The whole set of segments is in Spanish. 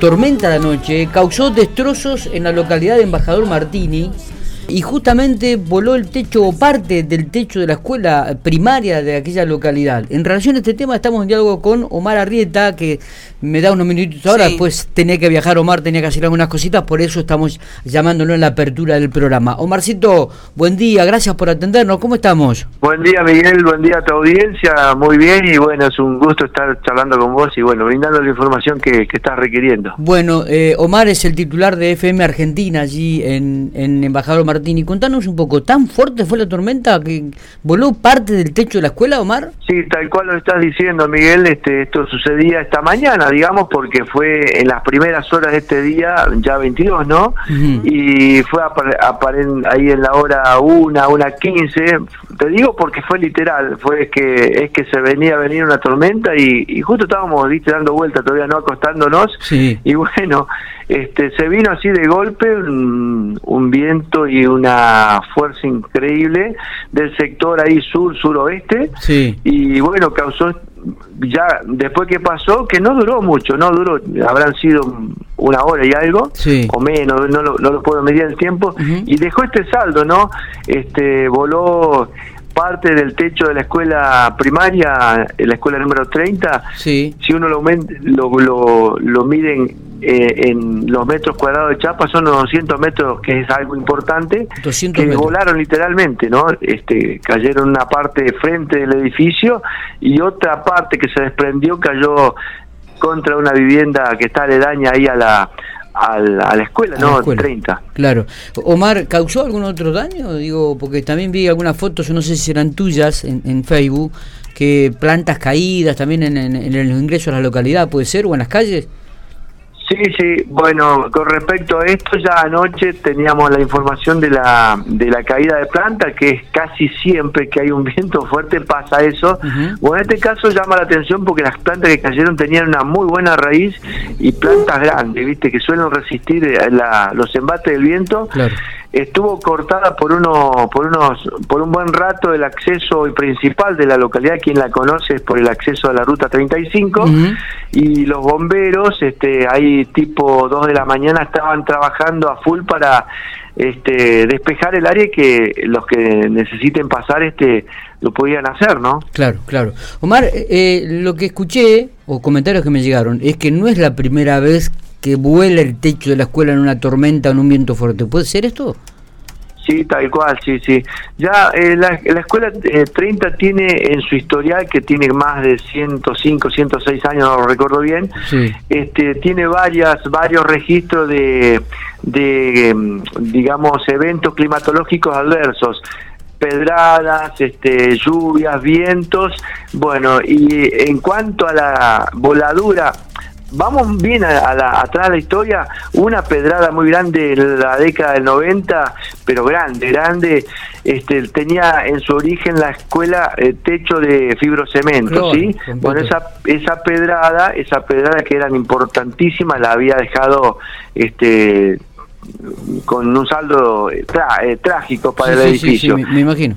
Tormenta de noche causó destrozos en la localidad de Embajador Martini y justamente voló el techo o parte del techo de la escuela primaria de aquella localidad. En relación a este tema estamos en diálogo con Omar Arrieta, que me da unos minutitos ahora, después tenía que viajar Omar, tenía que hacer algunas cositas, por eso estamos llamándolo en la apertura del programa. Omarcito, buen día, gracias por atendernos, ¿cómo estamos? Buen día Miguel, buen día a tu audiencia, muy bien y bueno, es un gusto estar charlando con vos y bueno, brindando la información que, estás requiriendo. Bueno, eh, Omar es el titular de FM Argentina allí en, en Embajador Martín Martini. Contanos un poco, ¿tan fuerte fue la tormenta que voló parte del techo de la escuela, Omar? Sí, tal cual lo estás diciendo, Miguel. Este, esto sucedía esta mañana, digamos, porque fue en las primeras horas de este día, ya 22, ¿no? Y fue ahí en la hora 1, 1.15. Te digo porque fue literal, fue que es que se venía a venir una tormenta y, justo estábamos, viste, dando vuelta, todavía no acostándonos. Y bueno, este, se vino así de golpe un, viento y una fuerza increíble del sector ahí sur suroeste. Y bueno causó ya después que pasó que no duró mucho no duró habrán sido una hora y algo o menos no lo, no lo puedo medir el tiempo y dejó este saldo no este voló parte del techo de la escuela primaria, la escuela número 30, si uno lo, lo, lo, lo miden eh, en los metros cuadrados de chapa son unos 200 metros, que es algo importante, que volaron literalmente, ¿no? Este, cayeron una parte frente del edificio y otra parte que se desprendió cayó contra una vivienda que está aledaña ahí a la, a la, escuela, ¿no? 30. Claro. Omar, ¿causó algún otro daño? Digo, porque también vi algunas fotos, no sé si eran tuyas en, en Facebook, que plantas caídas también en, en, en el ingreso a la localidad, ¿puede ser? ¿O en las calles? Sí, sí, bueno, con respecto a esto, ya anoche teníamos la información de la, de la caída de planta, que es casi siempre que hay un viento fuerte pasa eso. Bueno, en este caso llama la atención porque las plantas que cayeron tenían una muy buena raíz y plantas grandes, viste, que suelen resistir eh, los embates del viento. Claro. Estuvo cortada por uno por unos por un buen rato el acceso principal de la localidad. Quien la conoce es por el acceso a la ruta 35 y los bomberos este ahí tipo 2 de la mañana estaban trabajando a full para este despejar el área que los que necesiten pasar este lo podían hacer, ¿no? Claro, claro. Omar, eh, eh, lo que escuché o comentarios que me llegaron es que no es la primera vez que vuela el techo de la escuela en una tormenta o en un viento fuerte. ¿Puede ser esto? Sí, tal cual, sí, sí. Ya eh, la, la, escuela 30 eh, tiene en su historial, que tiene más de 105, 106 años, no lo recuerdo bien, este, tiene varias, varios registros de, de, mm, digamos, eventos climatológicos adversos. Pedradas, este, lluvias, vientos, bueno, y en cuanto a la voladura vamos bien a, la, atrás de la historia, una pedrada muy grande en la década del 90, pero grande, grande, este, tenía en su origen la escuela eh, techo de fibrocemento, ¿sí? Bueno, esa, esa pedrada, esa pedrada que eran importantísimas, la había dejado este con un saldo eh, trágico para el edificio. me imagino.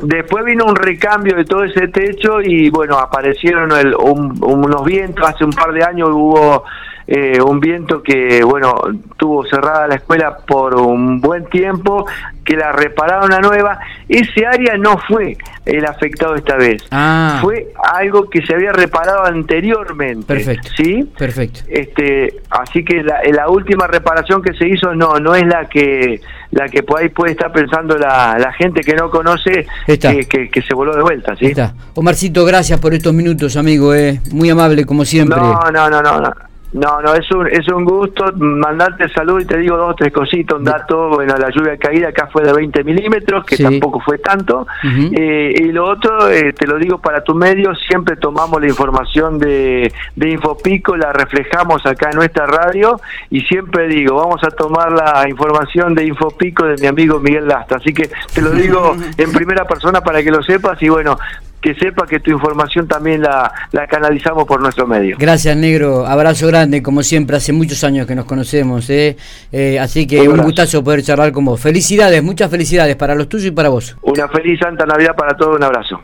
Después vino un recambio de todo ese techo y bueno, aparecieron unos vientos, hace un par de años hubo eh, un viento que, bueno, tuvo cerrada la escuela por un buen tiempo, que la repararon a nueva. Ese área no fue el afectado esta vez. Ah. Fue algo que se había reparado anteriormente. Perfecto. ¿Sí? Perfecto. Este, así que la, la última reparación que se hizo no, no es la que la que por ahí puede estar pensando la, la gente que no conoce que, que, se voló de vuelta, ¿sí? Está. Omarcito, gracias por estos minutos, amigo, eh. muy amable como siempre. No, no, no, no. no. No, no, es un, es un gusto mandarte salud y te digo dos tres cositas, un dato, bueno, la lluvia caída acá fue de 20 milímetros, que tampoco fue tanto, eh, y lo otro, eh, te lo digo para tu medio, siempre tomamos la información de, de Infopico, la reflejamos acá en nuestra radio, y siempre digo, vamos a tomar la información de Infopico de mi amigo Miguel Lastra, así que te lo digo en primera persona para que lo sepas, y bueno, que sepa que tu información también la, la, canalizamos por nuestro medio. Gracias, negro. Abrazo grande, como siempre. Hace muchos años que nos conocemos. ¿eh? eh así que un, gustazo poder charlar con vos. Felicidades, muchas felicidades para los tuyos y para vos. Una feliz Santa Navidad para todos. Un abrazo.